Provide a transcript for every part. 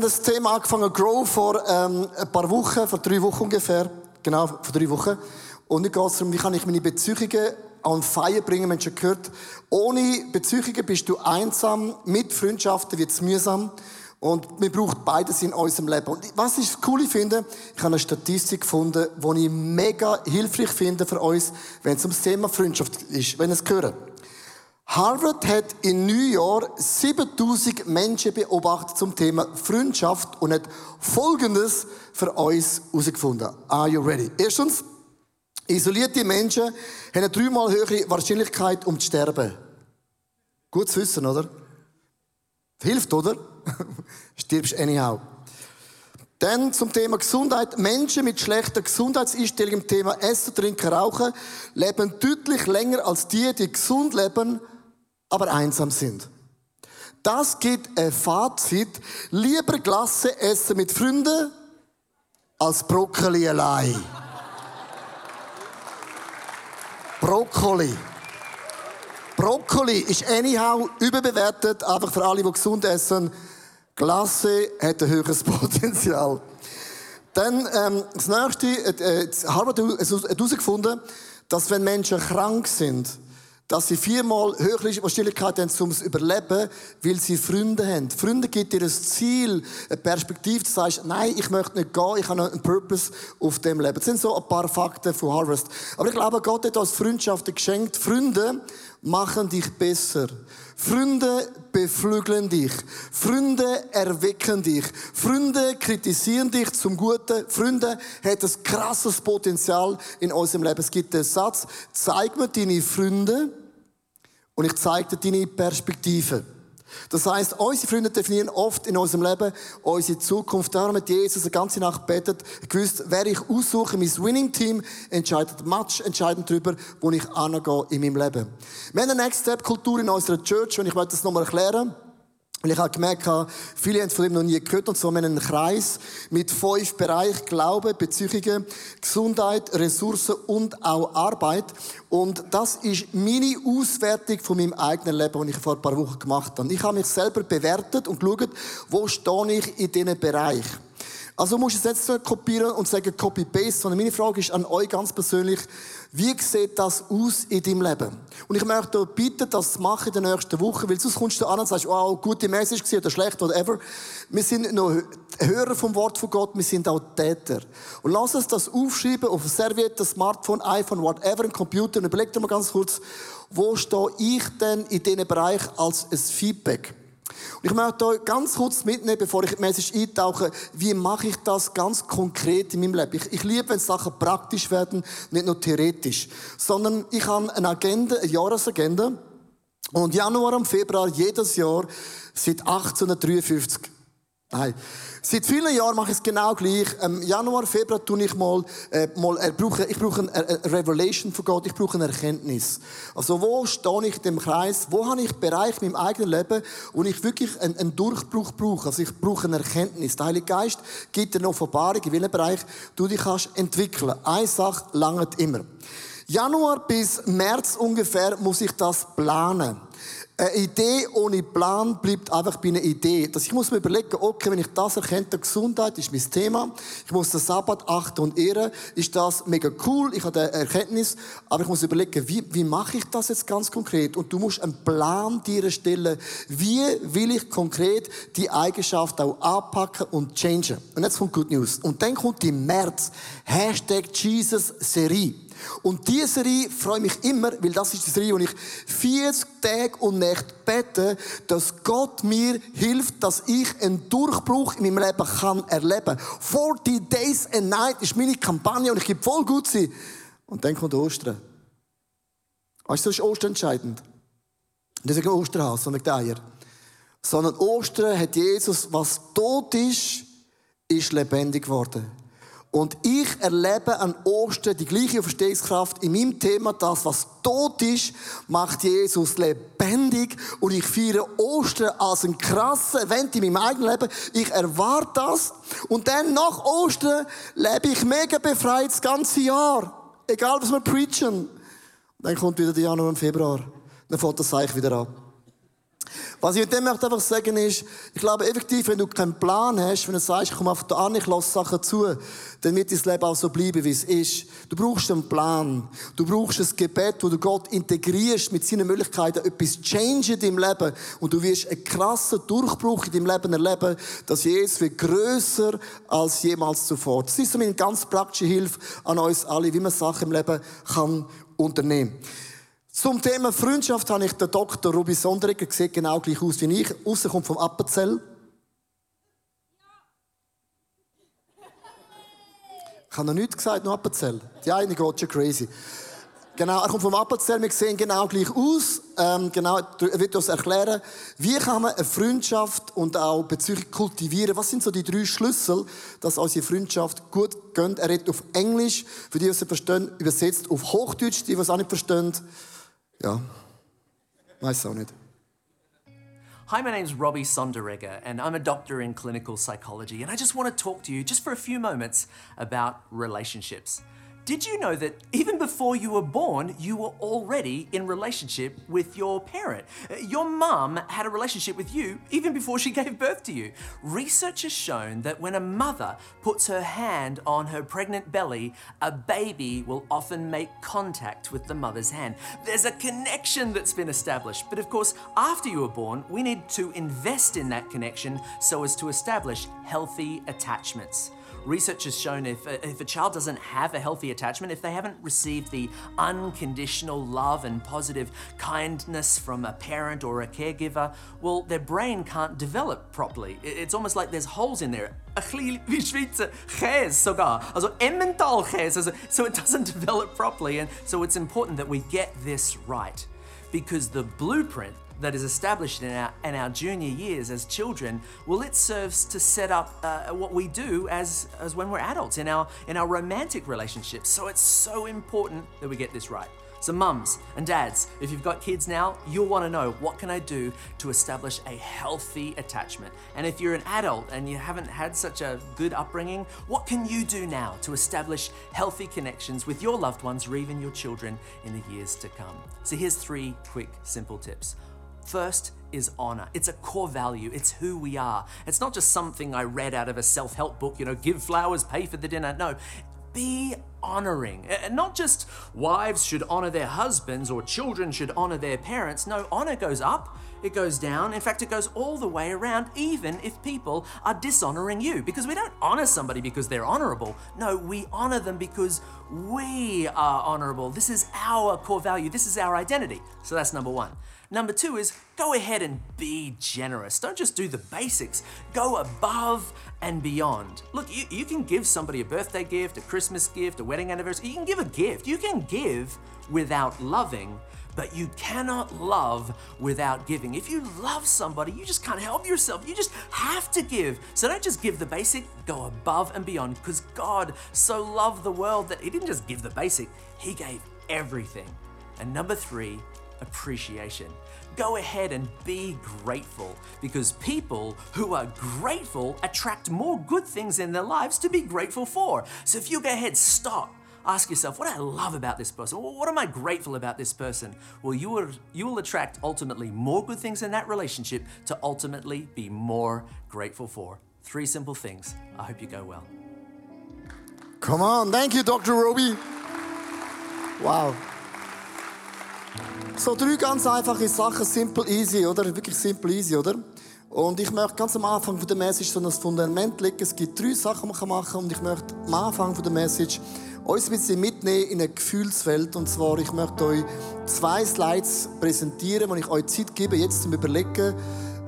haben das Thema angefangen, Grow, vor ähm, ein paar Wochen, vor drei Wochen ungefähr. Genau, vor drei Wochen. Und jetzt geht es darum, wie kann ich meine Beziehungen an Feier bringen. Wir haben schon gehört, ohne Beziehungen bist du einsam, mit Freundschaften wird es mühsam. Und wir brauchen beides in unserem Leben. Und was ich cool finde, ich habe eine Statistik gefunden, die ich mega hilfreich finde für uns, wenn es ums Thema Freundschaft ist, wenn es gehört. Harvard hat in New York 7000 Menschen beobachtet zum Thema Freundschaft und hat Folgendes für uns herausgefunden. Are you ready? Erstens, isolierte Menschen haben eine dreimal höhere Wahrscheinlichkeit, um zu sterben. Gut zu wissen, oder? Hilft, oder? Stirbst anyhow. Dann zum Thema Gesundheit. Menschen mit schlechter Gesundheitseinstellung im Thema Essen, Trinken, Rauchen leben deutlich länger als die, die gesund leben, aber einsam sind. Das gibt ein Fazit. Lieber Glasse essen mit Freunden als Brokkoli allein. Brokkoli. Brokkoli ist anyhow überbewertet, einfach für alle, die gesund essen. Glasse hat ein höheres Potenzial. Dann ähm, das nächste, äh, äh Harvard hat herausgefunden, dass wenn Menschen krank sind, dass sie viermal höhere Wahrscheinlichkeit haben, um zu überleben, weil sie Freunde haben. Freunde gibt dir ein Ziel, eine Perspektive, du sagst, nein, ich möchte nicht gehen, ich habe einen Purpose auf dem Leben. Das sind so ein paar Fakten von Harvest. Aber ich glaube, Gott hat uns Freundschaften geschenkt. Freunde machen dich besser. Freunde beflügeln dich. Freunde erwecken dich. Freunde kritisieren dich zum Guten. Freunde haben ein krasses Potenzial in unserem Leben. Es gibt den Satz, zeig mir deine Freunde und ich zeige dir deine Perspektive. Das heißt, unsere Freunde definieren oft in unserem Leben unsere Zukunft. Darum hat Jesus eine ganze Nacht betet, gewusst, wer ich aussuche, mein Winning-Team entscheidet much entscheidend darüber, wo ich angehe in meinem Leben. Wir haben eine Next-Step-Kultur in unserer Church und ich möchte das nochmal erklären. Und ich habe gemerkt, viele haben von ihm noch nie gehört. Und so haben wir einen Kreis mit fünf Bereichen. Glaube, Beziehungen, Gesundheit, Ressourcen und auch Arbeit. Und das ist meine Auswertung von meinem eigenen Leben, die ich vor ein paar Wochen gemacht habe. Ich habe mich selber bewertet und geschaut, wo stehe ich in diesen Bereich. Also du musst es jetzt nicht kopieren und sagen Copy-Paste, sondern meine Frage ist an euch ganz persönlich, wie sieht das aus in deinem Leben? Und ich möchte euch bitten, das zu machen in der nächsten Woche, weil sonst kommst du an und sagst, wow, gute Message oder schlecht, whatever. Wir sind nur Hörer vom Wort von Gott, wir sind auch Täter. Und lass uns das aufschreiben auf ein Serviette, Smartphone, iPhone, whatever, ein Computer und überleg dir mal ganz kurz, wo stehe ich denn in diesem Bereich als ein Feedback? Und ich möchte euch ganz kurz mitnehmen, bevor ich Message eintauche, wie mache ich das ganz konkret in meinem Leben. Ich, ich liebe, wenn Sachen praktisch werden, nicht nur theoretisch, sondern ich habe eine Agenda, eine Jahresagenda. Und Januar und Februar jedes Jahr seit 1853 Nein. Seit vielen Jahren mache ich es genau gleich. Im Januar, Februar tue ich mal, äh, mal äh, brauche, ich brauche eine, eine Revelation von Gott, ich brauche eine Erkenntnis. Also wo stehe ich in dem Kreis, wo habe ich Bereich in meinem eigenen Leben, wo ich wirklich einen, einen Durchbruch brauche. Also ich brauche eine Erkenntnis. Der Heilige Geist gibt dir eine Offenbarung, in welchem Bereich du dich kannst entwickeln. Eine Sache langt immer. Januar bis März ungefähr muss ich das planen. Eine Idee ohne Plan bleibt einfach bei einer Idee. Dass ich muss mir überlegen, okay, wenn ich das erkenne, Gesundheit ist mein Thema. Ich muss den Sabbat achten und ehren. Ist das mega cool? Ich habe eine Erkenntnis. Aber ich muss überlegen, wie, wie mache ich das jetzt ganz konkret? Und du musst einen Plan dir erstellen. Wie will ich konkret die Eigenschaft auch anpacken und changen? Und jetzt kommt Good News. Und dann kommt die März. Hashtag Jesus Serie. Und diese Serie freue mich immer, weil das ist die Serie, wo ich 40 Tage und Nächte bete, dass Gott mir hilft, dass ich einen Durchbruch in meinem Leben kann erleben. 40 Days and Night ist meine Kampagne und ich gebe voll gut sein. Und dann kommt Ostern. Weißt du, das ist Ostern entscheidend. Nicht wegen Osterhaus, sondern der Eier. Sondern Ostern hat Jesus, was tot ist, ist lebendig geworden. Und ich erlebe an Ostern die gleiche Verstehungskraft in meinem Thema. Das, was tot ist, macht Jesus lebendig. Und ich feiere Ostern als ein krasser Event in meinem eigenen Leben. Ich erwarte das. Und dann nach Ostern lebe ich mega befreit das ganze Jahr. Egal, was wir preachen. Dann kommt wieder der Januar und Februar. Dann fängt das Seich wieder an. Was ich mit dem möchte einfach sagen ist, ich glaube effektiv, wenn du keinen Plan hast, wenn du sagst, ich komme auf an, ich lasse Sachen zu, dann wird dein Leben auch so bleiben, wie es ist. Du brauchst einen Plan. Du brauchst ein Gebet, wo du Gott integrierst mit seinen Möglichkeiten, etwas change in deinem Leben. Und du wirst einen krassen Durchbruch in deinem Leben erleben, dass Jesus wird grösser als jemals zuvor. Das ist so eine ganz praktische Hilfe an uns alle, wie man Sachen im Leben kann unternehmen kann. Zum Thema Freundschaft habe ich den Dr. Ruby Sonderegger sieht genau gleich aus wie ich. Aussen kommt vom Appenzell. Ich habe noch nichts gesagt, nur Appenzell. Die eine geht schon crazy. Genau, er kommt vom Appenzell, wir sehen genau gleich aus. Ähm, genau, er wird uns erklären, wie kann man eine Freundschaft und auch bezüglich kultivieren. Was sind so die drei Schlüssel, dass unsere Freundschaft gut geht? Er redet auf Englisch, für die, die es verstehen, übersetzt auf Hochdeutsch, die, die es auch nicht verstehen. Hi, my name's Robbie Sonderegger, and I'm a doctor in clinical psychology. And I just want to talk to you just for a few moments about relationships. Did you know that even before you were born, you were already in relationship with your parent? Uh, your mum had a relationship with you even before she gave birth to you. Research has shown that when a mother puts her hand on her pregnant belly, a baby will often make contact with the mother's hand. There's a connection that's been established. But of course, after you were born, we need to invest in that connection so as to establish healthy attachments. Research has shown if a, if a child doesn't have a healthy attachment, if they haven't received the unconditional love and positive kindness from a parent or a caregiver, well, their brain can't develop properly. It's almost like there's holes in there. So it doesn't develop properly. And so it's important that we get this right. Because the blueprint that is established in our, in our junior years as children, well, it serves to set up uh, what we do as, as when we're adults in our, in our romantic relationships. So it's so important that we get this right. So, mums and dads, if you've got kids now, you'll want to know what can I do to establish a healthy attachment? And if you're an adult and you haven't had such a good upbringing, what can you do now to establish healthy connections with your loved ones or even your children in the years to come? So, here's three quick, simple tips. First is honor. It's a core value. It's who we are. It's not just something I read out of a self help book, you know, give flowers, pay for the dinner. No, be honoring. And not just wives should honor their husbands or children should honor their parents. No, honor goes up, it goes down. In fact, it goes all the way around, even if people are dishonoring you. Because we don't honor somebody because they're honorable. No, we honor them because we are honorable. This is our core value, this is our identity. So that's number one. Number two is go ahead and be generous. Don't just do the basics, go above and beyond. Look, you, you can give somebody a birthday gift, a Christmas gift, a wedding anniversary. You can give a gift. You can give without loving, but you cannot love without giving. If you love somebody, you just can't help yourself. You just have to give. So don't just give the basic, go above and beyond because God so loved the world that He didn't just give the basic, He gave everything. And number three, appreciation. Go ahead and be grateful because people who are grateful attract more good things in their lives to be grateful for. So if you go ahead, stop. Ask yourself, what I love about this person? What am I grateful about this person? Well, you will, you will attract ultimately more good things in that relationship to ultimately be more grateful for. Three simple things. I hope you go well. Come on, thank you, Dr. Roby. Wow. So drei ganz einfache Sachen, simple easy, oder? Wirklich simple easy, oder? Und ich möchte ganz am Anfang der Message so ein Fundament legen. Es gibt drei Sachen, die man machen kann. Und ich möchte am Anfang der Message uns ein bisschen mitnehmen in eine Gefühlswelt. Und zwar, ich möchte euch zwei Slides präsentieren, wo ich euch Zeit gebe, jetzt zum Überlegen,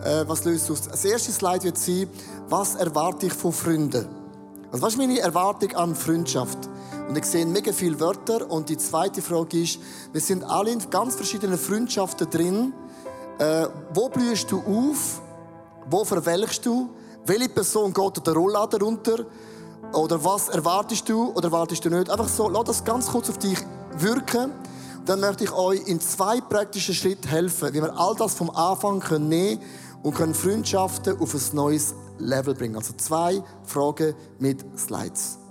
äh, was löst aus. Das erste Slide wird sein, was erwarte ich von Freunden? Also, was ist meine Erwartung an Freundschaft? Und ich sehe mega viele Wörter. Und die zweite Frage ist, wir sind alle in ganz verschiedenen Freundschaften drin. Äh, wo blühst du auf? Wo verwelkst du? Welche Person geht der Rollladen runter? Oder was erwartest du oder erwartest du nicht? Einfach so, lass das ganz kurz auf dich wirken. Dann möchte ich euch in zwei praktischen Schritten helfen, wie wir all das vom Anfang können nehmen und können Freundschaften auf ein neues Level bringen. Also zwei Fragen mit Slides.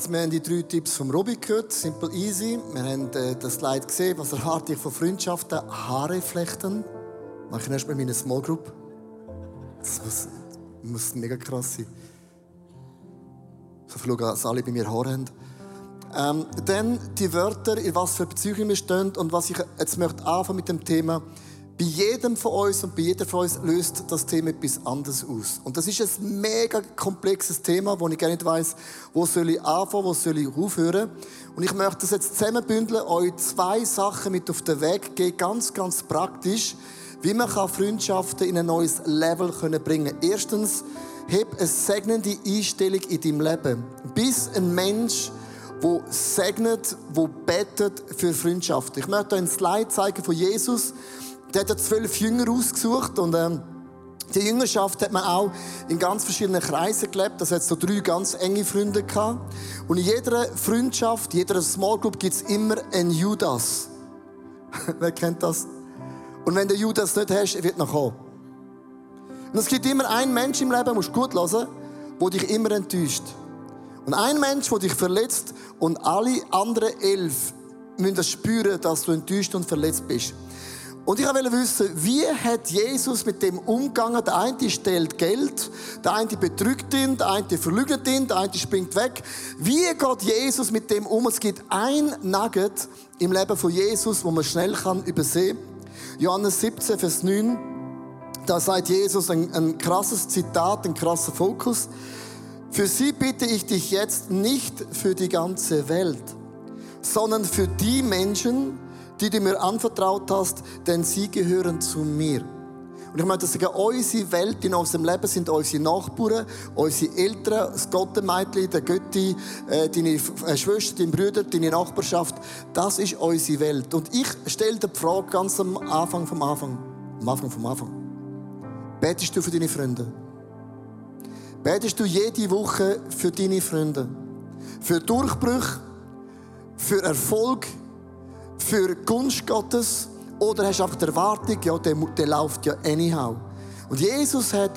Also wir haben die drei Tipps vom Robi gehört. Simple easy. Wir haben äh, das Slide gesehen. Was erwarte ich von Freundschaften? Haare flechten. Mache ich erst mal in meiner Small Group. Das muss, muss mega krass sein. So viel, dass alle bei mir Haare haben. Ähm, dann die Wörter, in was für Beziehungen wir stehen und was ich jetzt möchte anfangen mit dem Thema. Bei jedem von uns und bei jeder von uns löst das Thema etwas anderes aus. Und das ist ein mega komplexes Thema, wo ich gar nicht weiss, wo soll ich anfangen, wo soll ich aufhören. Und ich möchte das jetzt zusammenbündeln, euch zwei Sachen mit auf den Weg geben, ganz, ganz praktisch, wie man Freundschaften in ein neues Level bringen kann. Erstens, heb eine segnende Einstellung in deinem Leben. Bis ein Mensch, wo segnet, wo betet für Freundschaft. Ich möchte euch ein Slide zeigen von Jesus. Der hat ja zwölf Jünger ausgesucht und ähm, die Jüngerschaft hat man auch in ganz verschiedenen Kreisen gelebt. Das hat so drei ganz enge Freunde gehabt. Und in jeder Freundschaft, in jeder Small Group gibt es immer einen Judas. Wer kennt das? Und wenn du Judas nicht hast, wird noch kommen. Und es gibt immer einen Mensch im Leben, musst du gut hören, der dich immer enttäuscht. Und ein Mensch, der dich verletzt und alle anderen elf müssen das spüren, dass du enttäuscht und verletzt bist. Und ich wollte wissen, wie hat Jesus mit dem umgegangen? Der eine stellt Geld, der eine betrügt ihn, der eine verlügt ihn, der eine springt weg. Wie geht Jesus mit dem um? Es gibt ein Nugget im Leben von Jesus, wo man schnell kann übersehen. Johannes 17, Vers 9. Da sagt Jesus ein, ein krasses Zitat, ein krasser Fokus. Für sie bitte ich dich jetzt nicht für die ganze Welt, sondern für die Menschen, die du mir anvertraut hast, denn sie gehören zu mir. Und ich möchte sagen, unsere Welt in unserem Leben sind unsere Nachbarn, unsere Eltern, das Gottemeitli, der Götti, äh, deine äh, Schwester, deine Brüder, deine Nachbarschaft. Das ist unsere Welt. Und ich stelle dir die Frage ganz am Anfang vom Anfang. Am Anfang vom Anfang. Betest du für deine Freunde? Betest du jede Woche für deine Freunde? Für Durchbrüche? Für Erfolg? Für Gunst Gottes? Oder hast du einfach die Erwartung, ja, der, der läuft ja anyhow. Und Jesus hat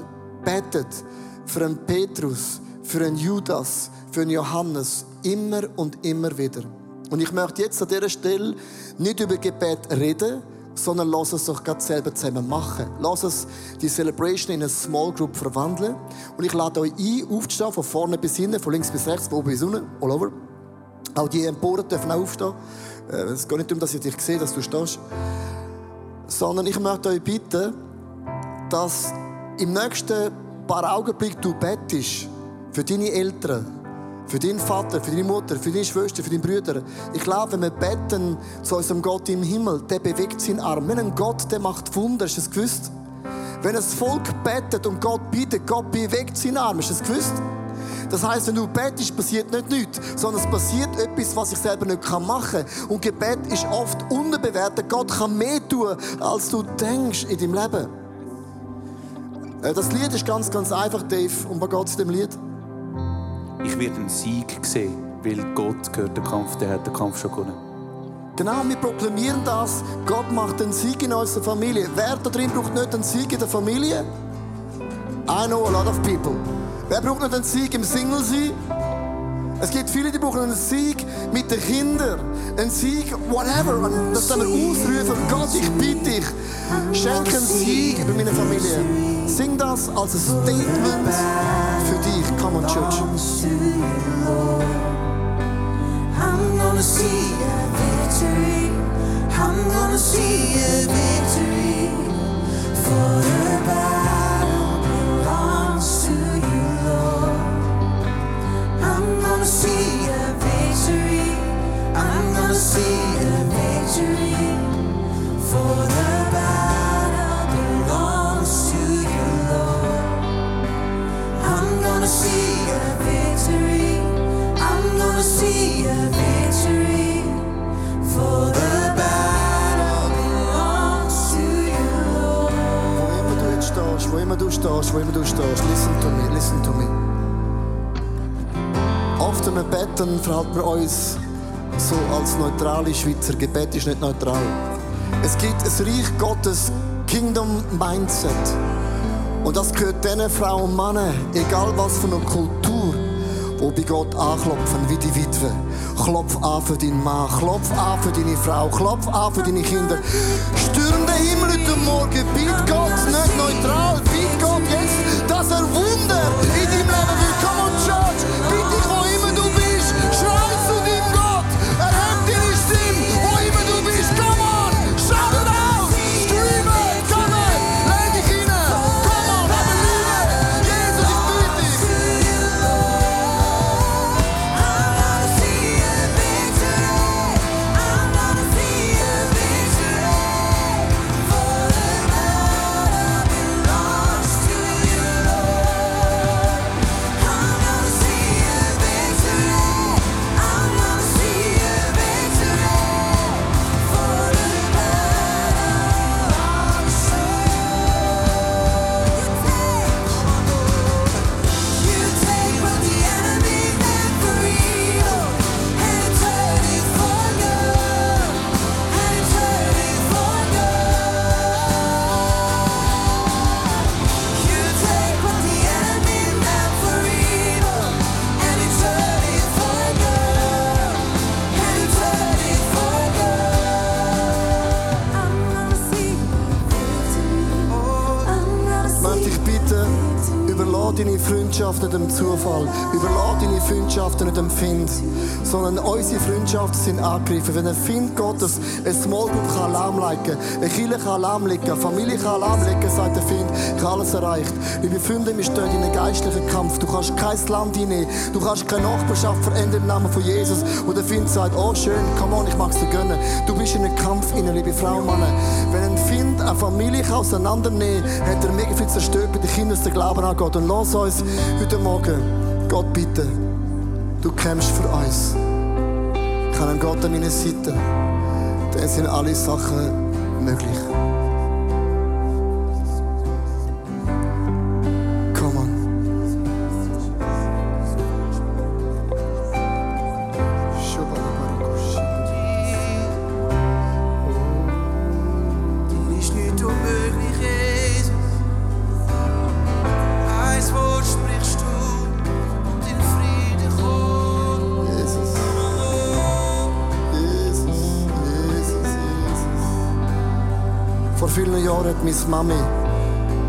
betet für einen Petrus, für einen Judas, für einen Johannes, immer und immer wieder. Und ich möchte jetzt an dieser Stelle nicht über Gebet reden, sondern lass es doch gerade selber zusammen machen. Lass es die Celebration in eine Small Group verwandeln. Und ich lade euch ein, aufzustehen, von vorne bis hinten, von links bis rechts, von oben bis unten, all over. Auch die Emporen dürfen auch aufstehen. Äh, es geht nicht darum, dass ich dich sehe, dass du stehst. Sondern ich möchte euch bitten, dass im nächsten paar Augenblicken du bettest für deine Eltern, für deinen Vater, für deine Mutter, für deine Schwester, für deine Brüder. Ich glaube, wenn wir beten zu unserem Gott im Himmel, der bewegt seinen Arm. Wenn ein Gott, der macht Wunder, du das gewusst? Wenn das Volk betet und Gott bittet, Gott bewegt seinen Arm, du das gewusst? Das heißt, wenn du betest, passiert nicht nichts, sondern es passiert etwas, was ich selber nicht machen kann. Und Gebet ist oft unterbewertet. Gott kann mehr tun, als du denkst in deinem Leben. Äh, das Lied ist ganz, ganz einfach, Dave. Was geht es in dem Lied? Ich werde einen Sieg sehen, weil Gott gehört den Kampf, der hat den Kampf schon gewonnen. Genau, wir proklamieren das. Gott macht einen Sieg in unserer Familie. Wer da drin braucht nicht einen Sieg in der Familie? I know a lot of people. Wer braucht nicht einen Sieg im Single-Sein? Es gibt viele, die brauchen einen Sieg mit den Kindern. Einen Sieg, whatever. Und das dann ausrufen. Gott, ich bitte dich, schenke einen Sieg über meine Familie. Sing das als ein Statement für dich. Come on, Church. I'm gonna see a victory for the battle gonna see a victory. I'm gonna see a victory for the Wir beten, verhalten wir uns so als neutrale Schweizer. Gebet ist nicht neutral. Es gibt ein Reich Gottes Kingdom Mindset. Und das gehört diesen Frauen und Männern, egal was für eine Kultur, die bei Gott anklopfen, wie die Witwe. Klopf an für deinen Mann, klopf an für deine Frau, klopf an für deine Kinder. Stürm den Himmel heute Morgen, biet Gott nicht neutral, biet Gott jetzt, dass er Wunder in deinem Leben will. Come on, Church, bitte dich, wo immer du bist, deine Freundschaften nicht dem Find. Sondern unsere Freundschaften sind angegriffen. Wenn ein Find Gottes eine Small Group kann lahmlegen eine Kirche kann lahmlegen, eine Familie kann lahmlegen, sagt der Find, ich habe alles erreicht. Liebe Freunde, wir stehen in einem geistlichen Kampf. Du kannst kein Land hinnehmen. Du kannst keine Nachbarschaft verändern im Namen von Jesus. Und der Find sagt, oh schön, come on, ich mag es dir gönnen. Du bist in einem Kampf, inne, liebe Frau und Mann. Wenn ein Find eine Familie auseinandernehmen kann, hat er mega viel zerstört bei den Kindern, dass der Glauben angeht. Und lass uns heute Morgen Gott bitten, du kämpfst für uns. Ich habe einen Gott an meiner Seite. Dann sind alle Sachen möglich. Vor vielen Jahren hat meine Mami,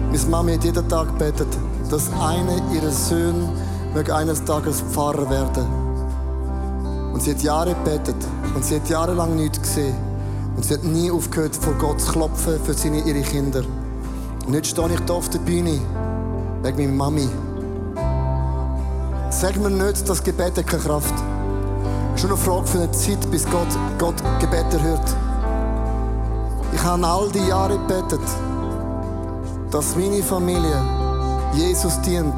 meine Mami hat jeden Tag gebetet, dass einer ihrer Söhne eines Tages Pfarrer werden. Und sie hat Jahre gebetet und sie hat jahrelang nichts gesehen. Und sie hat nie aufgehört, vor Gott zu klopfen für seine, ihre Kinder. Und jetzt stehe ich hier auf der Bühne wegen meiner Mami. Sag mir nicht, dass Gebet hat keine Kraft. Ist nur eine Frage für eine Zeit, bis Gott, Gott Gebet erhört. Ich habe all die Jahre gebetet, dass meine Familie Jesus dient.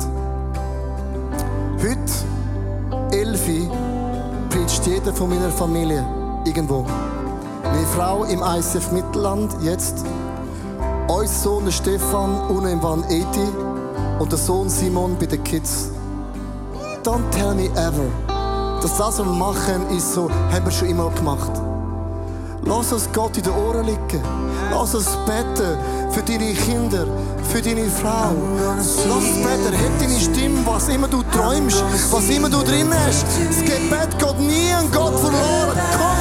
Heute, Elfi, predigt jeder von meiner Familie irgendwo. Meine Frau im ICF Mittelland, jetzt. Unser Sohn Stefan, unten im Van Eti. Und der Sohn Simon bei den Kids. Don't tell me ever, dass das, was wir machen, ist so, haben wir schon immer gemacht. Lass uns Gott in den Ohren liegen. Lass uns beten für deine Kinder, für deine Frau. Lass uns beten. Heb deine Stimme, was immer du träumst, was immer du drin hast. Das Gebet geht nie an Gott verloren. Come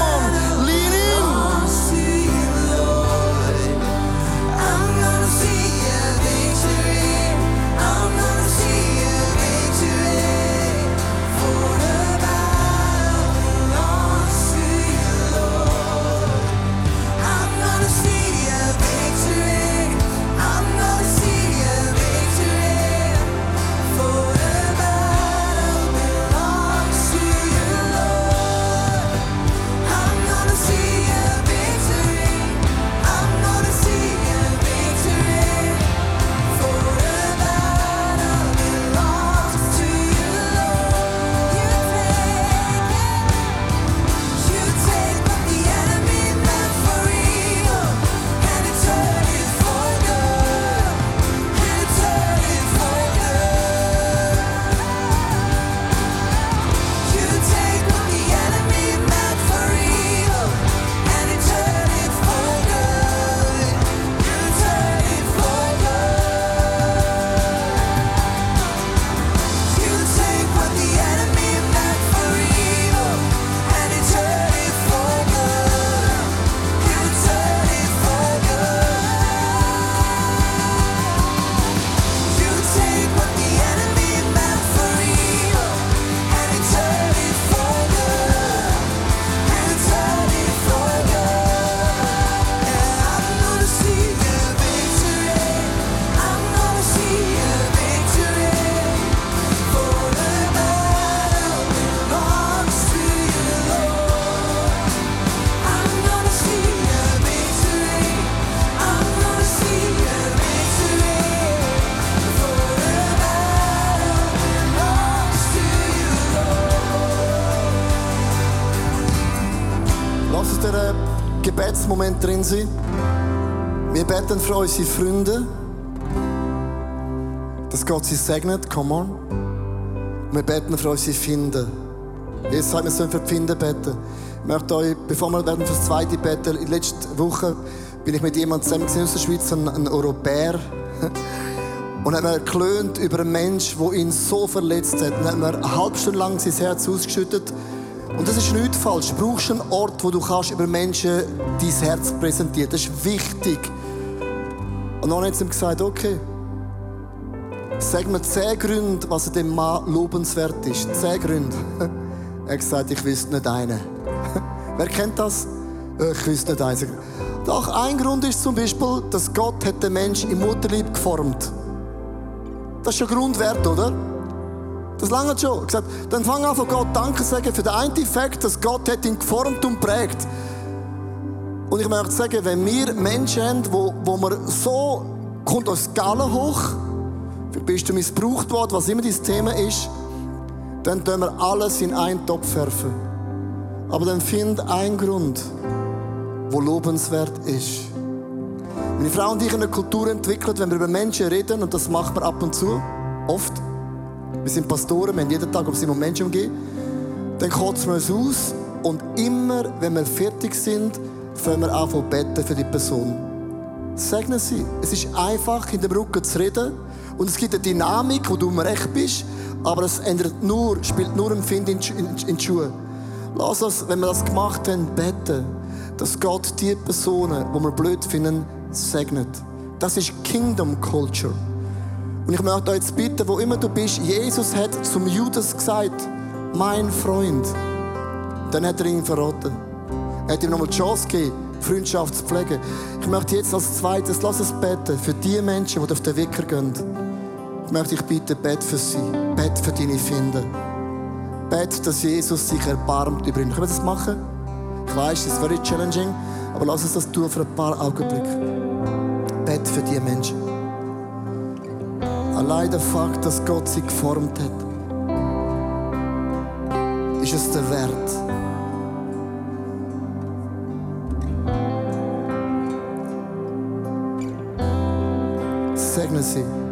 Gebetsmoment drin sein. Wir beten für unsere Freunde, dass Gott sie segnet. Come on. Wir beten für unsere Finden. Jesus sagt, wir sollen für die Finden beten. Ich möchte euch, bevor wir werden für das zweite beten, in der letzten Woche bin ich mit jemandem zusammen aus der Schweiz, ein, ein Europäer. Und hat mir geklönt über einen Menschen, der ihn so verletzt hat. Und hat mir eine halbe Stunde lang sein Herz ausgeschüttet. Und das ist nicht falsch. Du brauchst einen Ort, wo du kannst über Menschen dein Herz präsentieren. Das ist wichtig. Und dann hat sie ihm gesagt, okay, sag mir zehn Gründe, was an dem Mann lobenswert ist. Zehn Gründe. Er hat gesagt, ich wüsste nicht einen. Wer kennt das? Äh, Ich wüsste nicht einen. Doch, ein Grund ist zum Beispiel, dass Gott hat den Menschen im Mutterlieb geformt. Das ist schon Grundwert, oder? Das lange schon. Gesagt, dann fang an von Gott Danke zu sagen für den einen Fakt, dass Gott hat ihn geformt und prägt. Und ich möchte sagen, wenn wir Menschen haben, wo, wo wir so, kommt uns Gallen hoch, bist du missbraucht worden, was immer dein Thema ist, dann tun wir alles in einen Topf werfen. Aber dann find einen Grund, wo lobenswert ist. Meine Frau und ich haben eine Kultur entwickelt, wenn wir über Menschen reden, und das machen wir ab und zu, oft. Wir sind Pastoren, wir haben jeden Tag um sie um Menschen umgehen. Dann kotzen wir es aus und immer, wenn wir fertig sind, fangen wir an zu beten für die Person. Segne sie. Es ist einfach, in dem Rücken zu reden. Und es gibt eine Dynamik, wo du im Recht bist, aber es ändert nur, spielt nur ein Find in, in, in die Schuhe. Lass uns, wenn wir das gemacht haben, beten, dass Gott die Personen, die wir blöd finden, segnet. Das ist Kingdom Culture. Und ich möchte euch jetzt bitten, wo immer du bist, Jesus hat zum Judas gesagt, mein Freund. Dann hat er ihn verraten. Er hat ihm nochmal die Chance gegeben, Freundschaft zu pflegen. Ich möchte jetzt als zweites, lass uns beten für die Menschen, die auf den Wecker gehen. Ich möchte dich bitten, bet für sie, bet für deine Finden. Bet, dass Jesus sich erbarmt über ihn. Können wir das machen? Ich weiß, es ist very challenging, aber lass uns das tun für ein paar Augenblicke. Bet für die Menschen. Allein der Fakt, dass Gott sie geformt hat, ist es der Wert. Segne sie.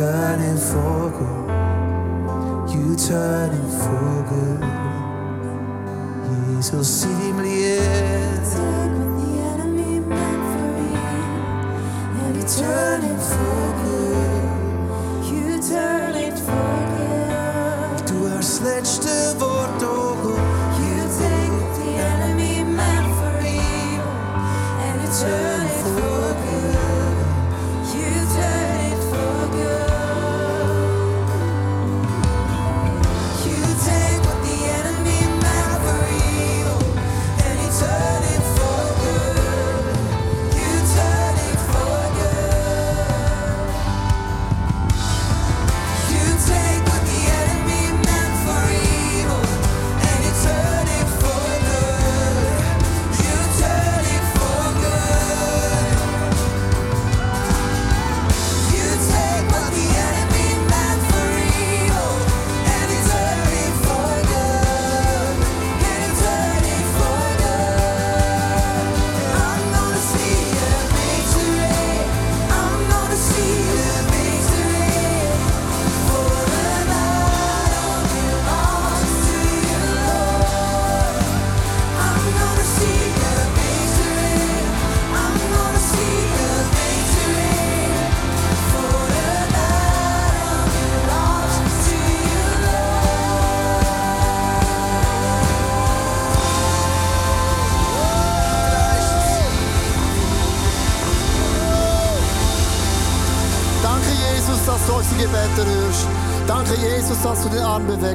And you turn it for good. You turn it for good. Jesus, seemingly Take what the enemy meant for evil, and you turn it for good.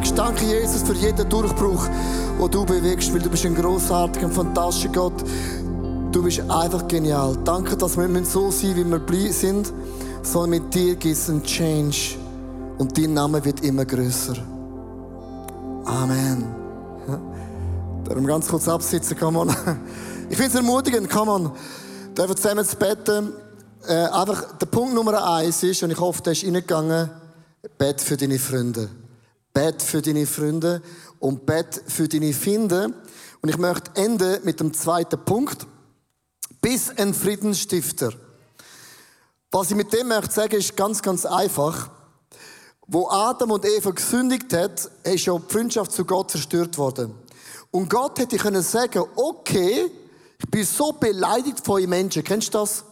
Bewegst. Danke, Jesus, für jeden Durchbruch, den du bewegst, weil du bist ein großartiger, fantastischer Gott. Du bist einfach genial. Danke, dass wir nicht so sein wie wir sind, sondern mit dir gibt es einen Change. Und dein Name wird immer größer. Amen. Darum ganz kurz absitzen, come on. Ich finde es ermutigend, come on. Dürfen zusammen zu beten. Äh, einfach, der Punkt Nummer eins ist, und ich hoffe, der ist reingegangen, Bett für deine Freunde. Bett für deine Freunde und Bett für deine Finde. Und ich möchte enden mit dem zweiten Punkt. Bis ein Friedensstifter. Was ich mit dem möchte sagen, ist ganz, ganz einfach. Wo Adam und Eva gesündigt hat, ist ja die Freundschaft zu Gott zerstört worden. Und Gott hätte können sagen, okay, ich bin so beleidigt von euch Menschen. Kennst du das?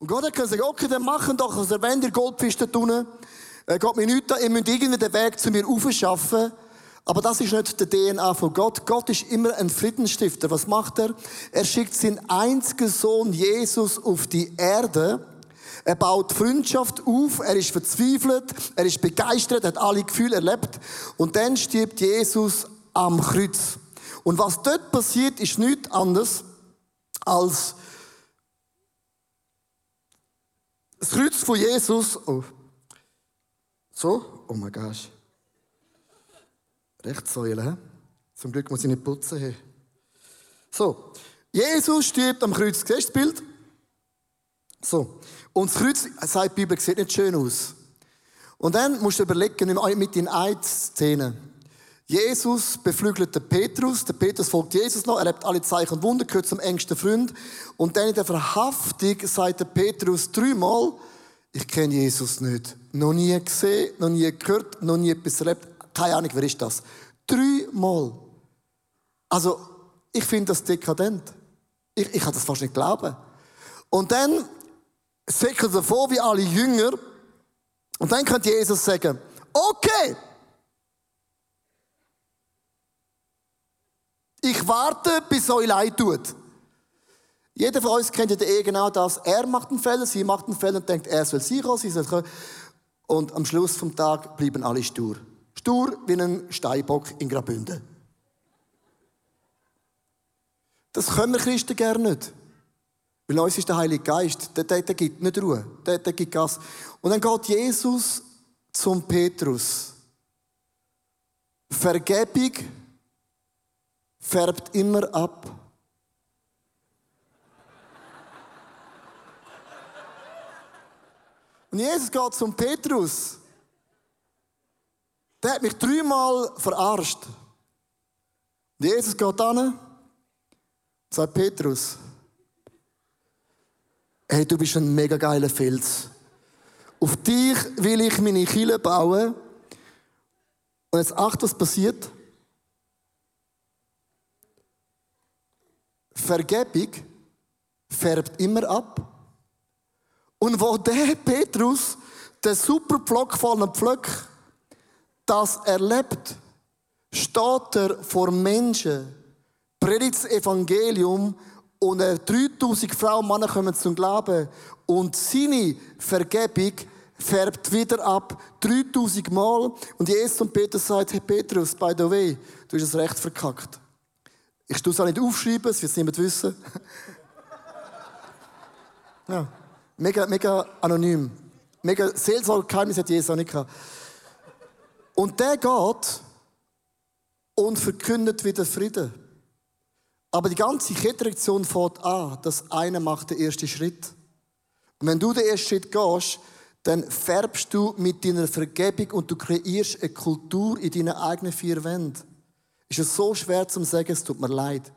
Und Gott hat sagen, okay, dann machen doch, also wenn ihr Goldfisch da tun, äh, Gott mir nichts, an, ihr müsst irgendwie den Weg zu mir aufschaffen. Aber das ist nicht der DNA von Gott. Gott ist immer ein Friedensstifter. Was macht er? Er schickt seinen einzigen Sohn Jesus auf die Erde. Er baut Freundschaft auf, er ist verzweifelt, er ist begeistert, er hat alle Gefühle erlebt. Und dann stirbt Jesus am Kreuz. Und was dort passiert, ist nichts anderes als das Kreuz von Jesus. Oh. So? Oh mein Gott. Rechtssäule, hä? Zum Glück muss ich nicht putzen. Hey. So. Jesus stirbt am Kreuz. Siehst du das Bild? So. Und das Kreuz, sagt die Bibel, sieht nicht schön aus. Und dann musst du überlegen, mit in eine Szene. Jesus beflügelt den Petrus, der Petrus folgt Jesus noch, er erlebt alle Zeichen und Wunder, gehört zum engsten Freund. Und dann in der Verhaftung sagt der Petrus dreimal, ich kenne Jesus nicht. Noch nie gesehen, noch nie gehört, noch nie etwas erlebt. Keine Ahnung, wer ist das? Dreimal. Also, ich finde das dekadent. Ich, ich kann das fast nicht glauben. Und dann säckelt er vor wie alle Jünger. Und dann könnte Jesus sagen, okay, ich warte, bis es euch leid tut. Jeder von uns kennt ja eh genau das. Er macht einen Fehler, sie macht einen Fehler und denkt, er soll kommen, sie soll. Und am Schluss vom Tag bleiben alle stur. Stur wie ein Steinbock in Graubünden. Das können wir Christen gerne nicht. Weil uns ist der Heilige Geist, der, der, der gibt nicht Ruhe, der, der gibt Gas. Und dann geht Jesus zum Petrus. Vergebung färbt immer ab. Und Jesus geht zum Petrus. Der hat mich dreimal verarscht. Und Jesus geht an und sagt Petrus, hey, du bist ein mega geiler Fels. Auf dich will ich meine Kille bauen. Und jetzt acht, was passiert. Vergebung färbt immer ab. Und wo der Petrus, der super pflockvolle Pflöck, das erlebt, steht er vor Menschen, predigt das Evangelium und er 3000 Frauen und Männer kommen zum Glauben und seine Vergebung färbt wieder ab, 3000 Mal. Und Jesus und Petrus sagt, hey Petrus, by the way, du hast es recht verkackt. Ich tue es auch nicht aufschreiben, es wird niemand wissen. ja. Mega, mega anonym. Mega Seelsorgegeheimnis hat Jesus auch nicht gehabt. Und der geht und verkündet wieder Frieden. Aber die ganze Kettenreaktion fängt an, dass einer macht den ersten Schritt. Und wenn du den ersten Schritt gehst, dann färbst du mit deiner Vergebung und du kreierst eine Kultur in deinen eigenen vier Wänden. Ist es so schwer zu sagen, es tut mir leid.